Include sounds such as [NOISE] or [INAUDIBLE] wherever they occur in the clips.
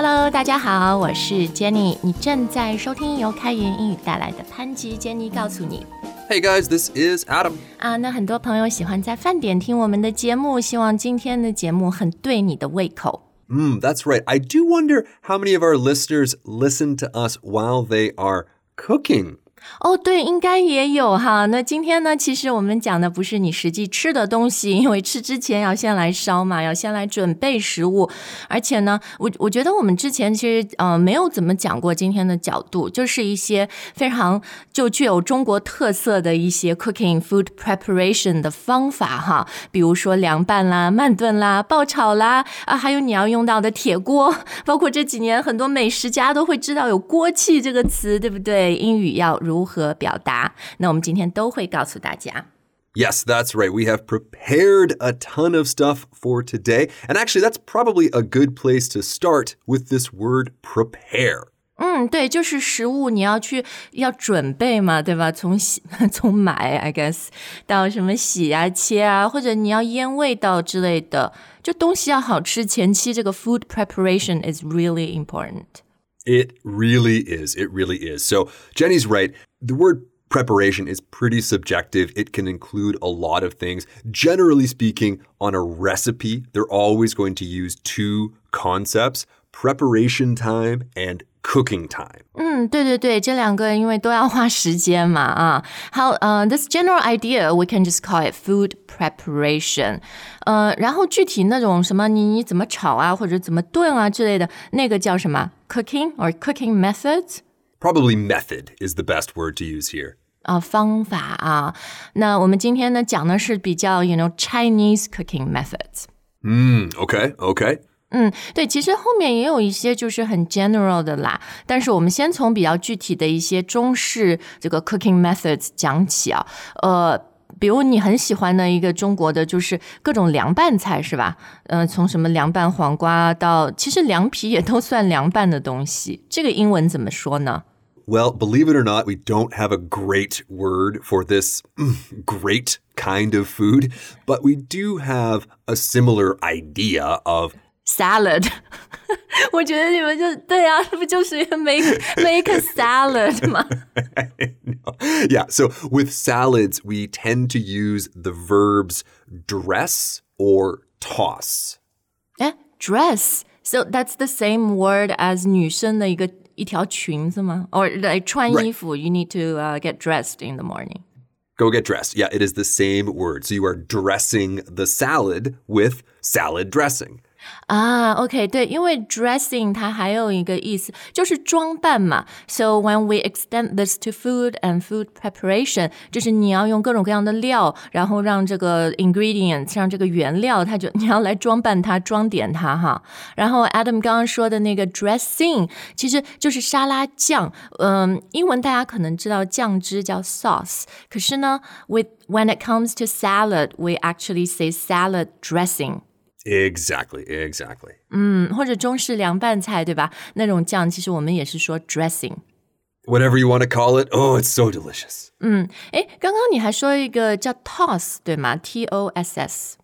Hello，大家好，我是 Jenny，你正在收听由开言英语带来的潘吉 Jenny 告诉你。 Hey guys, this is Adam. 啊，那很多朋友喜欢在饭点听我们的节目，希望今天的节目很对你的胃口。 Mm, that's right. I do wonder how many of our listeners listen to us while they are cooking. 哦，对，应该也有哈。那今天呢，其实我们讲的不是你实际吃的东西，因为吃之前要先来烧嘛，要先来准备食物。而且呢，我我觉得我们之前其实呃没有怎么讲过今天的角度，就是一些非常就具有中国特色的一些 cooking food preparation 的方法哈，比如说凉拌啦、慢炖啦、爆炒啦啊，还有你要用到的铁锅，包括这几年很多美食家都会知道有锅气这个词，对不对？英语要如何表达？那我们今天都会告诉大家。 Yes, that's right. We have prepared a ton of stuff for today. And actually, that's probably a good place to start with this word prepare. 嗯，对，就是食物你要去要准备嘛，对吧？从洗从买，I guess [LAUGHS] 到什么洗啊、切啊，或者你要腌味道之类的，就东西要好吃，前期这个 food preparation is really important。 It really is. It really is. So Jenny's right. The word preparation is pretty subjective. It can include a lot of things. Generally speaking, on a recipe, they're always going to use two concepts preparation time and cooking time. 嗯，对对对，这两个因为都要花时间嘛啊。好，呃、t h i s general idea we can just call it food preparation。呃，然后具体那种什么你你怎么炒啊，或者怎么炖啊之类的，那个叫什么 cooking or cooking methods。 Probably method is the best word to use here. 啊、方法啊，那我们今天呢讲的是比较，you know Chinese cooking methods。 Mm, okay, okay. 嗯，对，其实后面也有一些就是很 general 的啦，但是我们先从比较具体的一些中式这个 cooking methods 讲起啊，呃。比如你很喜欢的一个中国的，就是各种凉拌菜，是吧？嗯、从什么凉拌黄瓜到，其实凉皮也都算凉拌的东西。这个英文怎么说呢？ Well, believe it or not, we don't have a great word for this [CLEARS THROAT] mm, great kind of food, but we do have a similar idea of salad，我觉得你们就对啊，不就是 [LAUGHS] make make a salad 吗？ yeah, [LAUGHS] so with salads, we tend to use the verbs dress or toss. 哎，dress，so that's the same word as 女生的一个一条裙子吗？or like 穿衣服，you need to、uh, get dressed in the morning。 Go get dressed. Yeah, it is the same word. So you are dressing the salad with salad dressing. 啊，OK，对，因为 dressing 它还有一个意思就是装扮嘛。So when we extend this to food and food preparation，就是你要用各种各样的料，然后让这个 ingredients，让这个原料，它就你要来装扮它、装点它哈。然后 Adam 刚刚说的那个 dressing，其实就是沙拉酱。嗯，英文大家可能知道酱汁叫 sauce，可是呢，with when it comes to salad，we actually say salad dressing。 Exactly, exactly. 嗯，或者中式凉拌菜，对吧？那种酱其实我们也是说 dressing。 Whatever you want to call it. Oh, it's so delicious. 诶，刚刚你还说一个叫 toss，对吗？T O S S。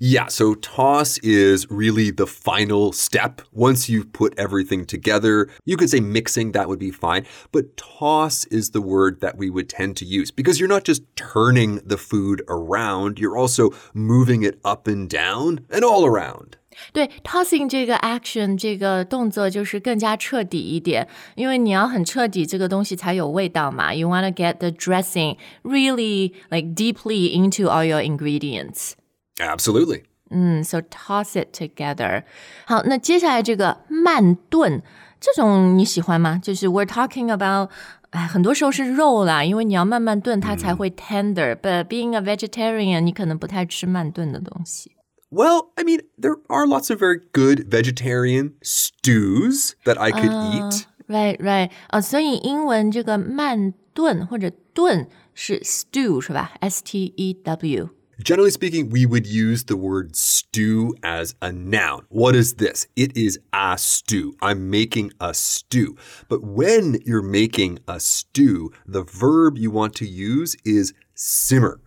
Yeah, so toss is really the final step. Once you've put everything together, you could say mixing, that would be fine. But toss is the word that we would tend to use because you're not just turning the food around, you're also moving it up and down and all around. 对，tossing 这个 action 这个动作就是更加彻底一点，因为你要很彻底，这个东西才有味道嘛。You want to get the dressing really like deeply into all your ingredients. Absolutely. 嗯，so toss it together。好，那接下来这个慢炖，这种你喜欢吗？就是 we're talking about。哎，很多时候是肉啦，因为你要慢慢炖，它才会 tender。But being a vegetarian，你可能不太吃慢炖的东西。 Well, I mean, there are lots of very good vegetarian stews that I could eat. Right, right. 啊、所以英文这个慢炖或者炖是 stew 是吧？S T E W。 Generally speaking, we would use the word stew as a noun. What is this? It is a stew. I'm making a stew. But when you're making a stew, the verb you want to use is simmer.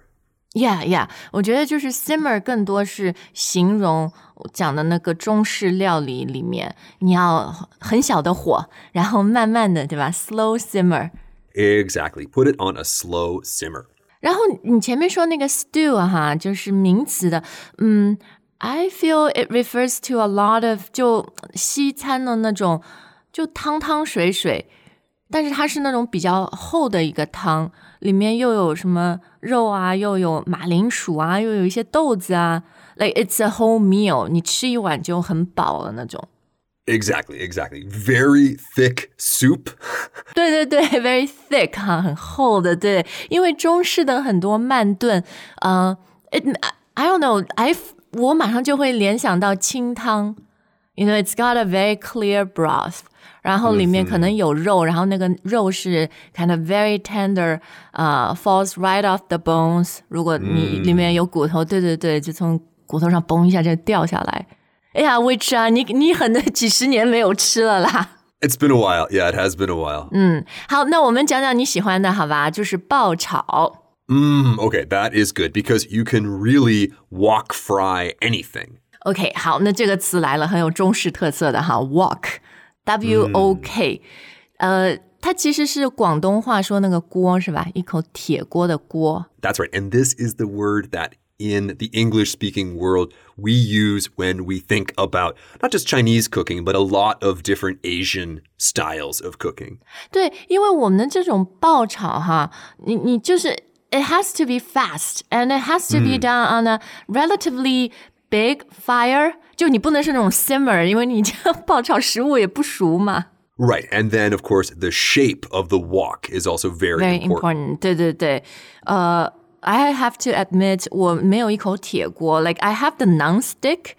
Yeah, yeah，我觉得就是 simmer 更多是形容 讲的那个中式料理里面，你要很小的火，然后慢慢的，对吧？Slow simmer。 Exactly. Put it on a slow simmer. 然后你前面说那个 stew 哈，就是名词的，嗯，I feel it refers to a lot of 就西餐的那种，就汤汤水水，但是它是那种比较厚的一个汤，里面又有什么肉啊，又有马铃薯啊，又有一些豆子啊，like it's a whole meal，你吃一碗就很饱了那种。Exactly, exactly. Very thick soup. [LAUGHS] 对对对，very [LAUGHS] thick 哈，很厚的，对，因为中式的很多慢炖，呃、it I don't know，I 我马上就会联想到清汤，you know it's got a very clear broth，然后里面可能有肉，然后那个肉是 kind of very tender，呃、falls right off the bones，如果你里面有骨头，对对对，就从骨头上嘣一下就掉下来。 哎呀，魏吃啊，你你很几十年没有吃了啦。 It's been a while. Yeah, it has been a while. 好，那我们讲讲你喜欢的，好吧？就是爆炒。 Mm, okay, that is good because you can really wok fry anything. OK，好，那这个词来了，很有中式特色的哈，wok，W O K，、呃，它其实是广东话说那个锅是吧？一口铁锅的锅。 That's right. And this is the word that in the English speaking world we use when we think about not just Chinese cooking, but a lot of different Asian styles of cooking. 对，因为我们的这种爆炒哈，你你就是 it has to be fast and it has to be done on a relatively big fire，就你不能是那种 simmer，因为你这样爆炒食物也不熟嘛。 Right. And then, of course, the shape of the wok is also very, very important. important. 对对对，呃、 I have to admit, 我没有一口铁锅, like I have the non-stick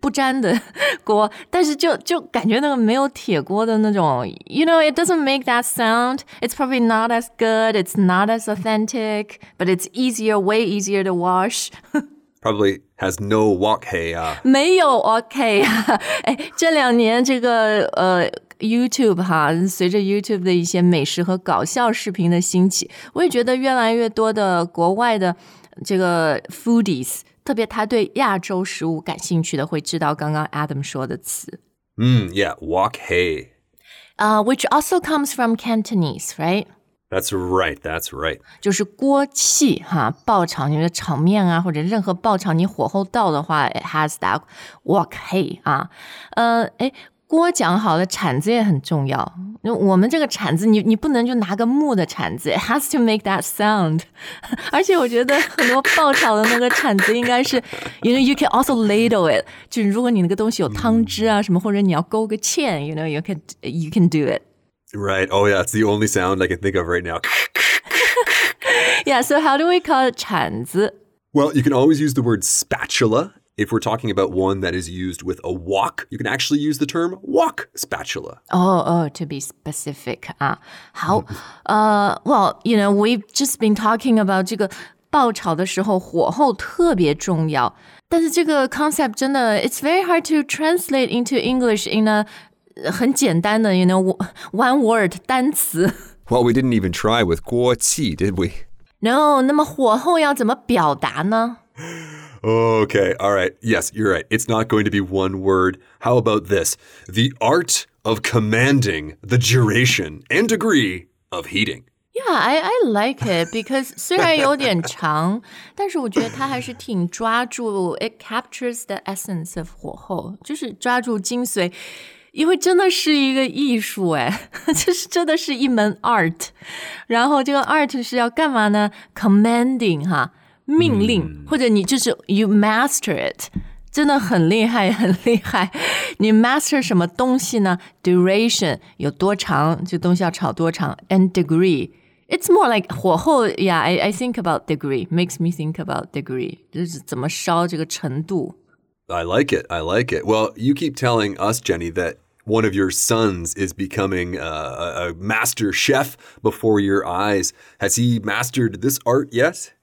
不粘的锅，但是就就感觉那个没有铁锅的那种，you know it doesn't make that sound. It's probably not as good. It's not as authentic, but it's easier, way easier to wash. [LAUGHS] Probably has no wok hei uh. 啊，没有 OK 啊，哎，这两年这个呃 [LAUGHS] YouTube 哈，随着 YouTube 的一些美食和搞笑视频的兴起，我也觉得越来越多的国外的这个 foodies，特别他对亚洲食物感兴趣的，会知道刚刚 Adam 说的词。mm, yeah, wok hey. Uh, which also comes from Cantonese, right? That's right. That's right. 就是锅气哈，爆炒你的炒面啊，或者任何爆炒，你火候到的话，it has that wok hey 啊，呃，哎，锅讲好了，铲子也很重要。那我们这个铲子，你你不能就拿个木的铲子，it has to make that sound。而且我觉得很多爆炒的那个铲子应该是，you [LAUGHS] know [LAUGHS] you can also ladle it，就是如果你那个东西有汤汁啊什么，或者你要勾个芡，you know you can you can do it。 Right. Oh, yeah. It's the only sound I can think of right now. [LAUGHS] Yeah, so how do we call it 铲子？ Well, you can always use the word spatula. If we're talking about one that is used with a wok, you can actually use the term wok spatula. Oh, oh, to be specific 啊，好，呃、w e l l you know, we've just been talking about 这个爆炒的时候火候特别重要，但是这个 concept 真的，it's very hard to translate into English in a 很简单的，you know, one word 单词。 Well, we didn't even try with guo qi, did we? No，那么火候要怎么表达呢？ [LAUGHS] Okay, all right. Yes, you're right. It's not going to be one word. How about this? The art of commanding the duration and degree of heating. Yeah, I I like it because 虽[LAUGHS] 然有点长，但是我觉得它还是挺抓住，it captures the essence of 火候，就是抓住精髓。因为真的是一个艺术，哎，这是真的是一门 [LAUGHS] art。然后这个 art 是要干嘛呢？commanding 哈， 命令，或者你就是 you master it。真的很厉害，很厉害。你 master [LAUGHS] 什么东西呢？duration 有多长，这东西要炒多长，and degree。It's more like 火候，yeah. I I think about degree makes me think about degree，就是怎么烧这个程度。 I like it. I like it. Well, you keep telling us, Jenny, that one of your sons is becoming uh, a, a master chef before your eyes. Has he mastered this art yet?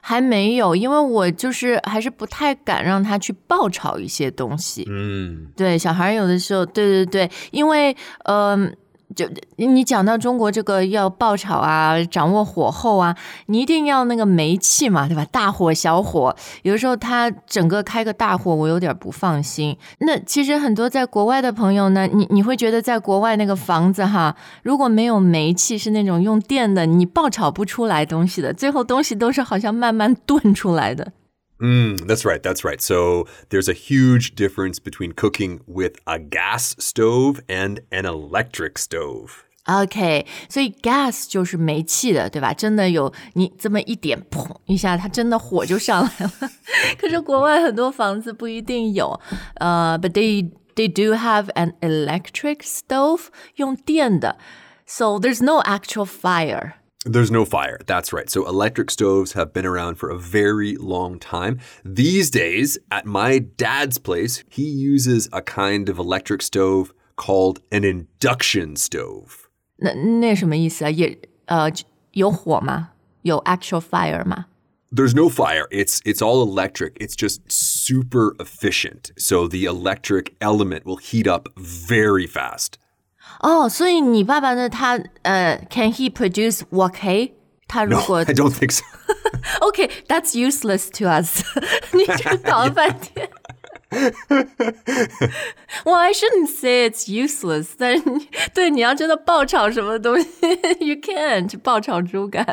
还没有，因为我就是还是不太敢让他去爆炒一些东西。嗯，对，小孩有的时候，对对对，因为嗯、就你讲到中国这个要爆炒啊，掌握火候啊，你一定要那个煤气嘛，对吧？大火小火，有的时候它整个开个大火，我有点不放心。那其实很多在国外的朋友呢，你你会觉得在国外那个房子哈，如果没有煤气，是那种用电的，你爆炒不出来东西的，最后东西都是好像慢慢炖出来的。Mm, that's right. That's right. So there's a huge difference between cooking with a gas stove and an electric stove. OK，所以 gas 就是煤气的，对吧？真的有你这么一点，砰一下，它真的火就上来了。可是国外很多房子不一定有，呃、uh,，but they they do have an electric stove 用电的，so there's no actual fire. There's no fire. That's right. So electric stoves have been around for a very long time. These days, at my dad's place, he uses a kind of electric stove called an induction stove. 那那什么意思啊？也呃有火吗？有 actual fire 吗？ There's no fire. It's it's all electric. It's just super efficient. So the electric element will heat up very fast. 哦，所以你爸爸呢？他呃，can he produce wok hay？他如 No, 果 I don't think so. [LAUGHS] OK，that's、useless to us 。你这搞了半天。 well, I shouldn't say it's useless，但是你对你要真的爆炒什么东西，you can't [LAUGHS] [LAUGHS] 爆炒猪肝。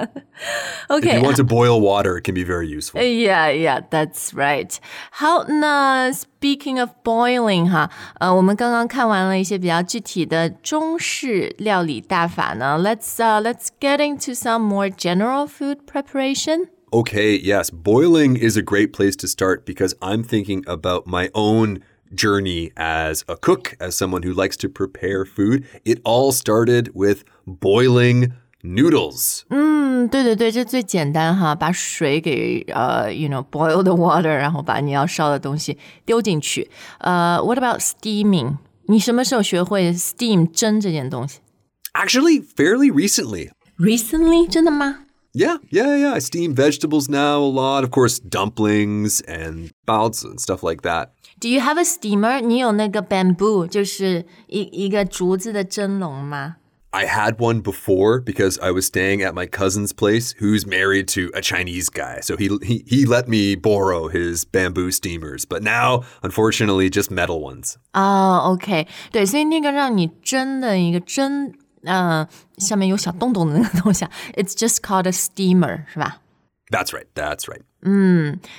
If you OK， want to boil water, it can be very useful. Yeah, yeah, that's right. 好，那 speaking of boiling 哈，呃，我们刚刚看完了一些比较具体的中式料理大法呢。Let's uh, let's get into some more general food preparation. Okay, yes, boiling is a great place to start because I'm thinking about my own journey as a cook, as someone who likes to prepare food. It all started with boiling noodles. 嗯，对对对，这最简单哈，把水给呃，you know boil the water，然后把你要烧的东西丢进去。呃，What about steaming？你什么时候学会 steam 蒸这件东西 Actually, fairly recently. ？Recently，真的吗？ Yeah, yeah, yeah. I steam vegetables now a lot. Of course, dumplings and baozi and stuff like that. Do you have a steamer？你有那个 bamboo，就是一一个竹子的蒸笼吗？ I had one before because I was staying at my cousin's place who's married to a Chinese guy. So he, he he let me borrow his bamboo steamers, but now unfortunately just metal ones. 啊、o k 对，所以那个让你蒸的一个蒸， 呃，下面有小洞洞的那个东西啊，it's just [LAUGHS] called a steamer，是吧？ That's right. That's right.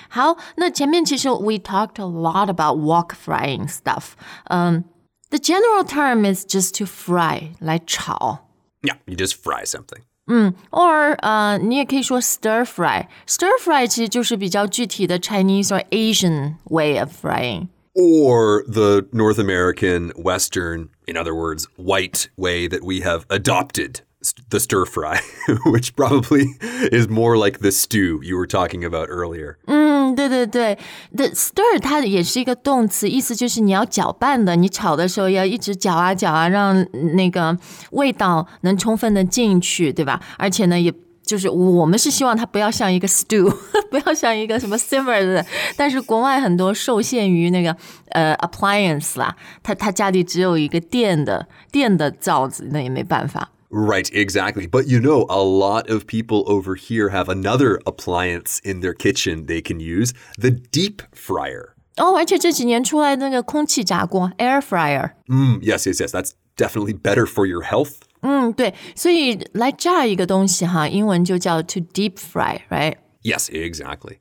好，那前面其实 we talked a lot about wok frying stuff. Um, the general term is just to fry 来炒。 Yeah, you just fry something. or 呃，你也可以说 stir fry。stir fry 其实就是比较具体的 Chinese or Asian way of frying。 Or the North American, Western, in other words, white way that we have adopted st- the stir fry, [LAUGHS] which probably is more like the stew you were talking about earlier. 嗯，对对对，the stir 它也是一个动词，意思就是你要搅拌的，你炒的时候要一直搅啊搅啊，让那个味道能充分的进去，对吧？而且呢，也 就是我们是希望它不要像一个 stew，不要像一个什么 [LAUGHS] simmer 的，但是国外很多受限于那个呃 appliance 啦，他他家里只有一个电的电的灶子，那也没办法。 Right, exactly. But you know, a lot of people over here have another appliance in their kitchen they can use the deep fryer. 哦，而且这几年出来那个空气炸锅 air fryer。 Mm, yes, yes, yes. That's definitely better for your health. 嗯，对，所以来炸一个东西哈，英文就叫 to deep fry，right？ Yes, exactly.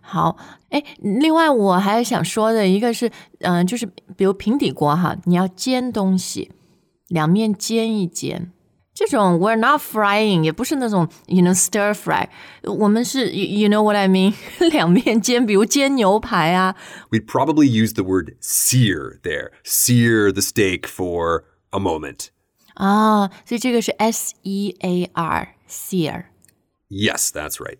好，哎，另外我还想说的一个是，嗯、就是比如平底锅哈，你要煎东西，两面煎一煎。这种 we're not frying，也不是那种 you know stir fry，我们是 you you know what I mean，[LAUGHS] 两面煎，比如煎牛排啊， We'd probably use the word sear there. Sear the steak for a moment. 啊，所以这个是 S E A R sear。 Yes, that's right.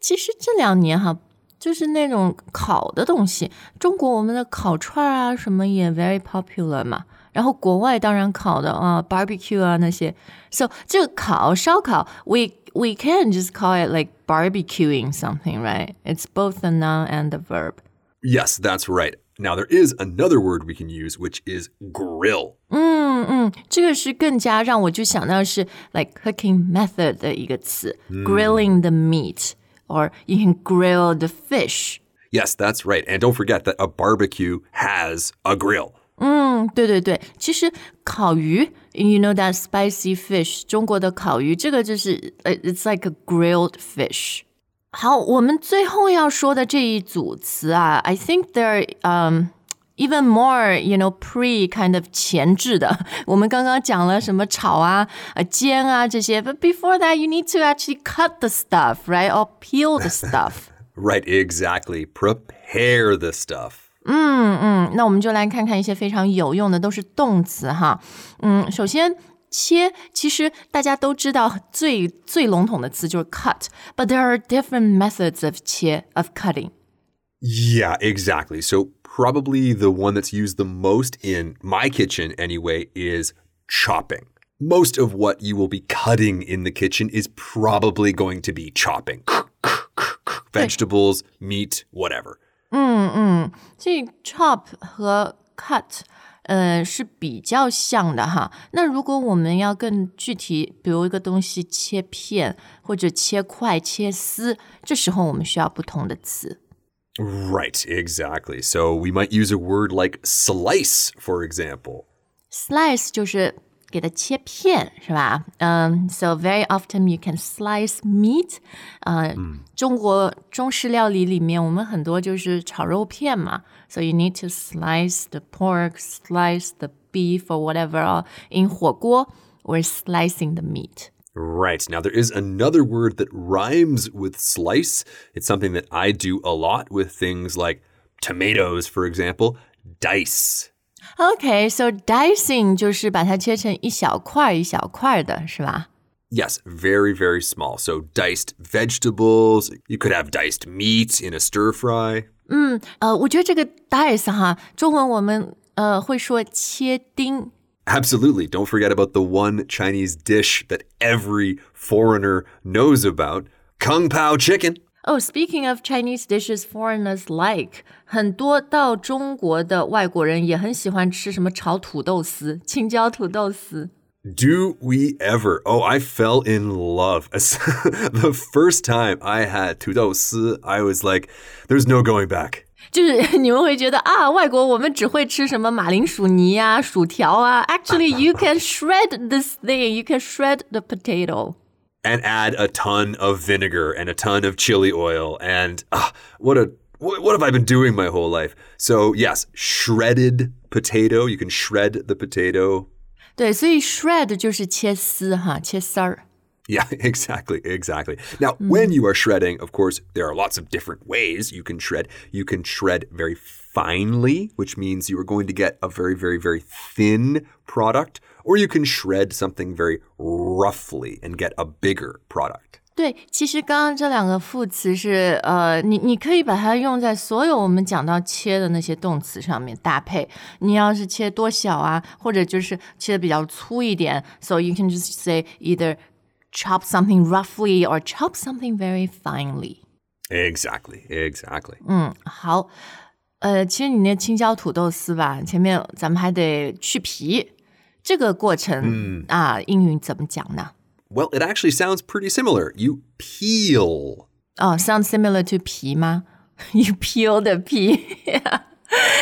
其实这两年哈，就是那种烤的东西，中国我们的烤串儿啊什么也 very popular 嘛。然后国外当然烤的啊，barbecue 啊那些。So 这个烤烧烤，we we can just call it like barbecuing something, right? It's both the noun and the verb. Yes, that's right. Now, there is another word we can use, which is grill. 嗯 嗯嗯，这个是更加让我就想到是 like cooking method 的一个词、grilling the meat or you can grill the fish。 Yes, that's right. And don't forget that a barbecue has a grill. 嗯，对对对，其实烤鱼，you know that spicy fish，中国的烤鱼，这个就是呃，it's like a grilled fish。好，我们最后要说的这一组词啊，I think they're um even more you know pre kind of 前置的。我们刚刚讲了什么炒啊、呃煎啊这些，but [LAUGHS] before that you need to actually cut the stuff, right, or peel the stuff. [LAUGHS] Right, exactly. Prepare the stuff. 嗯，那我们就来看看一些非常有用的，都是动词哈。嗯，首先切，其实大家都知道最最笼统的词就是 cut，but there are different methods of 切 of cutting。 Yeah, exactly. So, probably the one that's used the most in my kitchen anyway is chopping. Most of what you will be cutting in the kitchen is probably going to be chopping. Vegetables, meat, whatever. 嗯嗯，所以 chop 和 cut。呃，是比较像的哈。那如果我们要更具体，比如一个东西切片或者切块、切丝，这时候我们需要不同的词。 Right, exactly. So, we might use a word like slice, for example. slice 就是给它切片，是吧？嗯、s o very often you can slice meat。呃，中国中式料理里面，我们很多就是炒肉片嘛，so you need to slice the pork, slice the beef or whatever. Or in 火锅，we're slicing the meat. Right. Now, there is another word that rhymes with slice. It's something that I do a lot with things like tomatoes, for example, dice. Okay, so dicing 就是把它切成一小块一小块的，是吧？ Yes, very, very small. So, diced vegetables. You could have diced meat in a stir fry. 呃，我觉得这个 dice 哈，中文我们呃会说切丁。 Absolutely. Don't forget about the one Chinese dish that every foreigner knows about Kung Pao chicken. Oh, speaking of Chinese dishes foreigners like，很多到中国的外国人也很喜欢吃什么炒土豆丝、青椒土豆丝。 Do we ever? Oh, I fell in love. [LAUGHS] the first time I had 土豆丝, I was like, there's no going back. 就是你们会觉得啊，外国我们只会吃什么马铃薯泥啊、薯条啊。Actually, [LAUGHS] you can shred this thing. You can shred the potato. And add a ton of vinegar and a ton of chili oil. And ah, what a what, what have I been doing my whole life? So, yes, shredded potato. You can shred the potato. 对，所以 shred 就是切丝哈，切丝儿。 Yeah, [LAUGHS] exactly, exactly. Now, when you are shredding, of course, there are lots of different ways you can shred. You can shred very finely, which means you are going to get a very, very, very thin product, or you can shred something very roughly and get a bigger product. 对，其实刚刚这两个副词是呃，你你可以把它用在所有我们讲到切的那些动词上面搭配。你要是切多小啊，或者就是切的比较粗一点，so you can just say either chop something roughly or chop something very finely。 Exactly, exactly. 好，呃，其实你那青椒土豆丝吧，前面咱们还得去皮，这个过程、啊，英语怎么讲呢？ Well, it actually sounds pretty similar. You peel. 哦、s o u n d similar to 皮吗？You peel [LAUGHS] 的皮，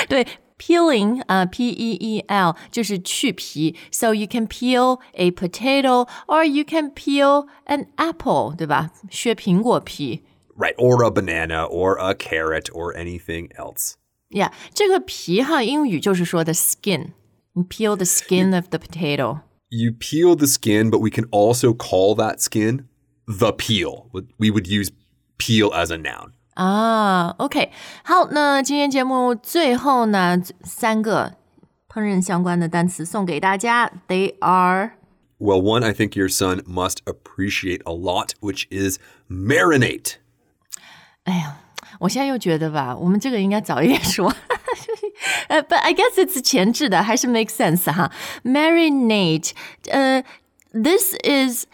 对 [LAUGHS] ，peeling 啊、p e e l 就是去皮，so you can peel a potato or you can peel an apple，对吧？削苹果皮 Right, or a banana, or a carrot, or anything else. ，yeah，这个皮哈，英语就是说的 skin，你 peel the skin of the potato。 You peel the skin, but we can also call that skin the peel. We would use peel as a noun. 啊，OK，好，那今天节目最后呢，三个烹饪相关的单词送给大家，They are。 Well, one I think your son must appreciate a lot, which is marinate. 哎呀，我现在又觉得吧，我们这个应该早一点说。呃、[LAUGHS] b u t I guess it's 前置的，还是 make sense 哈。Marinate，呃、this is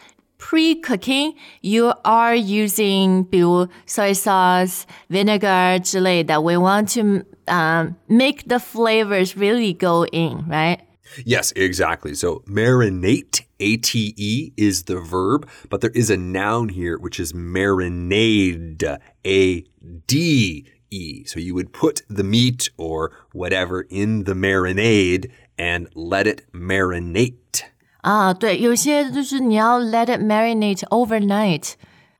pre-cooking. You are using 比如 soy sauce, vinegar 之类的。We want to um, make the flavors really go in, right? Yes, exactly. So marinate, A T E, is the verb, but there is a noun here which is marinade, A D E. So you would put the meat or whatever in the marinade and let it marinate. 啊，对，有些就是你要 let it marinate overnight，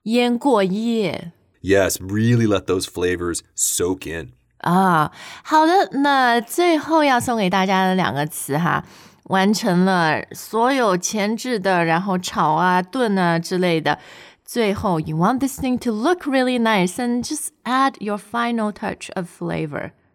腌过夜。 Yes, really let those flavors soak in. 啊，好的，那最后要送给大家的两个词哈，完成了所有前置的，然后炒啊、炖啊之类的。最后，you want this thing to look really nice and just add your final touch of flavor。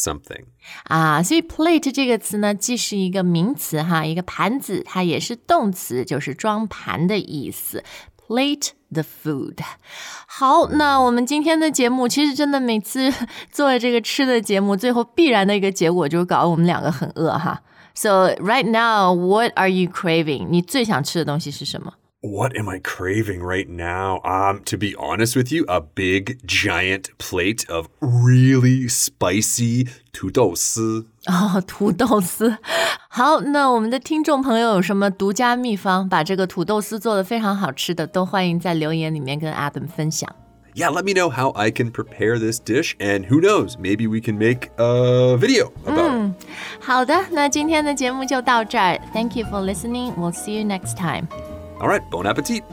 something. 啊，所以 plate 这个词呢，既是一个名词哈，一个盘子，它也是动词，就是装盘的意思。Plate the food。好，那我们今天的节目，其实真的每次做了这个吃的节目，最后必然的一个结果就是搞得我们两个很饿哈。So right now, what are you craving？你最想吃的东西是什么？ What am I craving right now? Um, to be honest with you, a big giant plate of really spicy 土豆丝.哦，土豆丝。好，那我们的听众朋友有什么独家秘方，把这个土豆丝做的非常好吃的，都欢迎在留言里面跟 [LAUGHS] Adam 分享。 Yeah, let me know how I can prepare this dish, and who knows, maybe we can make a video about it. 好的，那今天的节目就到这儿。Thank you for listening. We'll see you next time. All right, bon appetit.